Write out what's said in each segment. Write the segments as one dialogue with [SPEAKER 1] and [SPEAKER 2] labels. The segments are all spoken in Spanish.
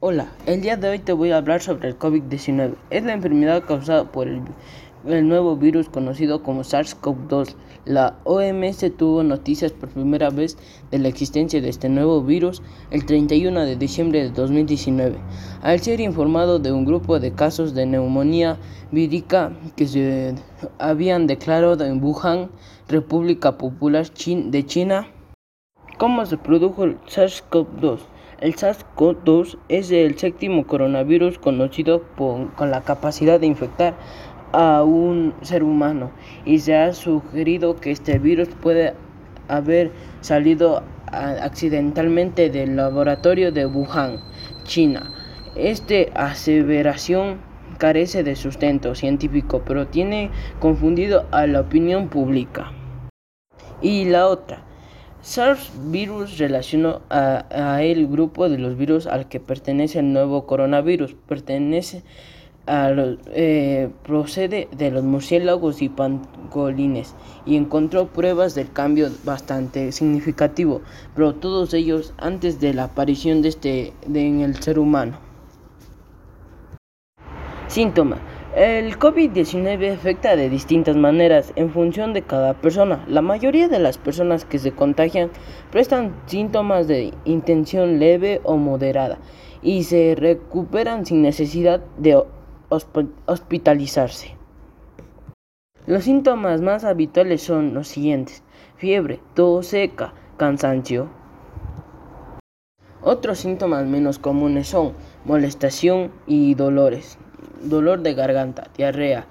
[SPEAKER 1] Hola, el día de hoy te voy a hablar sobre el COVID-19. Es la enfermedad causada por el, nuevo virus conocido como SARS-CoV-2. La OMS tuvo noticias por primera vez de la existencia de este nuevo virus el 31 de diciembre de 2019, al ser informado de un grupo de casos de neumonía vírica que se habían declarado en Wuhan, República Popular de China. ¿Cómo se produjo el SARS-CoV-2? El SARS-CoV-2 es el séptimo coronavirus conocido con la capacidad de infectar a un ser humano y se ha sugerido que este virus puede haber salido accidentalmente del laboratorio de Wuhan, China. Esta aseveración carece de sustento científico, pero tiene confundido a la opinión pública. Y la otra, SARS-virus relacionó a, el grupo de los virus al que pertenece el nuevo coronavirus. Pertenece a los, eh, procede de los murciélagos y pangolines y encontró pruebas del cambio bastante significativo, pero todos ellos antes de la aparición de este en el ser humano. Síntoma el COVID-19 afecta de distintas maneras en función de cada persona. La mayoría de las personas que se contagian prestan síntomas de intención leve o moderada y se recuperan sin necesidad de hospitalizarse. Los síntomas más habituales son los siguientes: fiebre, tos seca, cansancio. Otros síntomas menos comunes son molestación y dolores dolor de garganta, diarrea,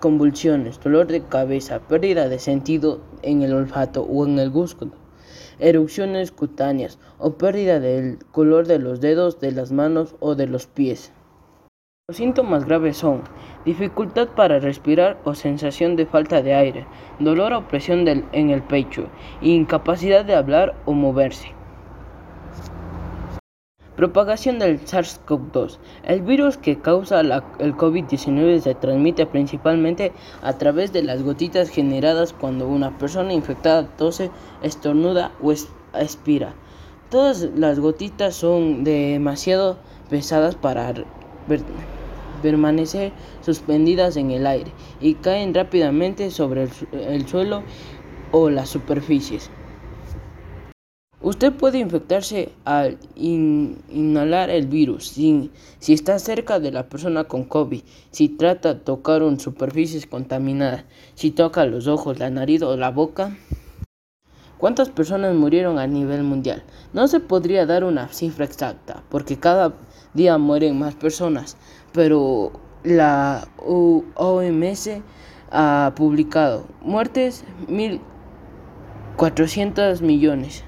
[SPEAKER 1] convulsiones, dolor de cabeza, pérdida de sentido en el olfato o en el gusto, erupciones cutáneas o pérdida del color de los dedos, de las manos o de los pies. Los síntomas graves son dificultad para respirar o sensación de falta de aire, dolor o presión en el pecho, incapacidad de hablar o moverse. Propagación del SARS-CoV-2. El virus que causa el COVID-19 se transmite principalmente a través de las gotitas generadas cuando una persona infectada tose, estornuda o expira. Todas las gotitas son demasiado pesadas para permanecer suspendidas en el aire y caen rápidamente sobre el suelo o las superficies. Usted puede infectarse al inhalar el virus si, está cerca de la persona con COVID, si trata de tocar una superficie contaminada, si toca los ojos, la nariz o la boca. ¿Cuántas personas murieron a nivel mundial? No se podría dar una cifra exacta, porque cada día mueren más personas, pero la OMS ha publicado muertes 1.400 millones.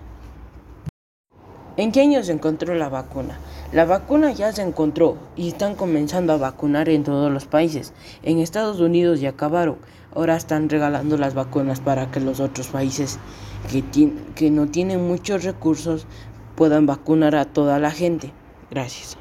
[SPEAKER 1] ¿En qué año se encontró la vacuna? La vacuna ya se encontró y están comenzando a vacunar en todos los países. En Estados Unidos ya acabaron. Ahora están regalando las vacunas para que los otros países que, que no tienen muchos recursos puedan vacunar a toda la gente. Gracias.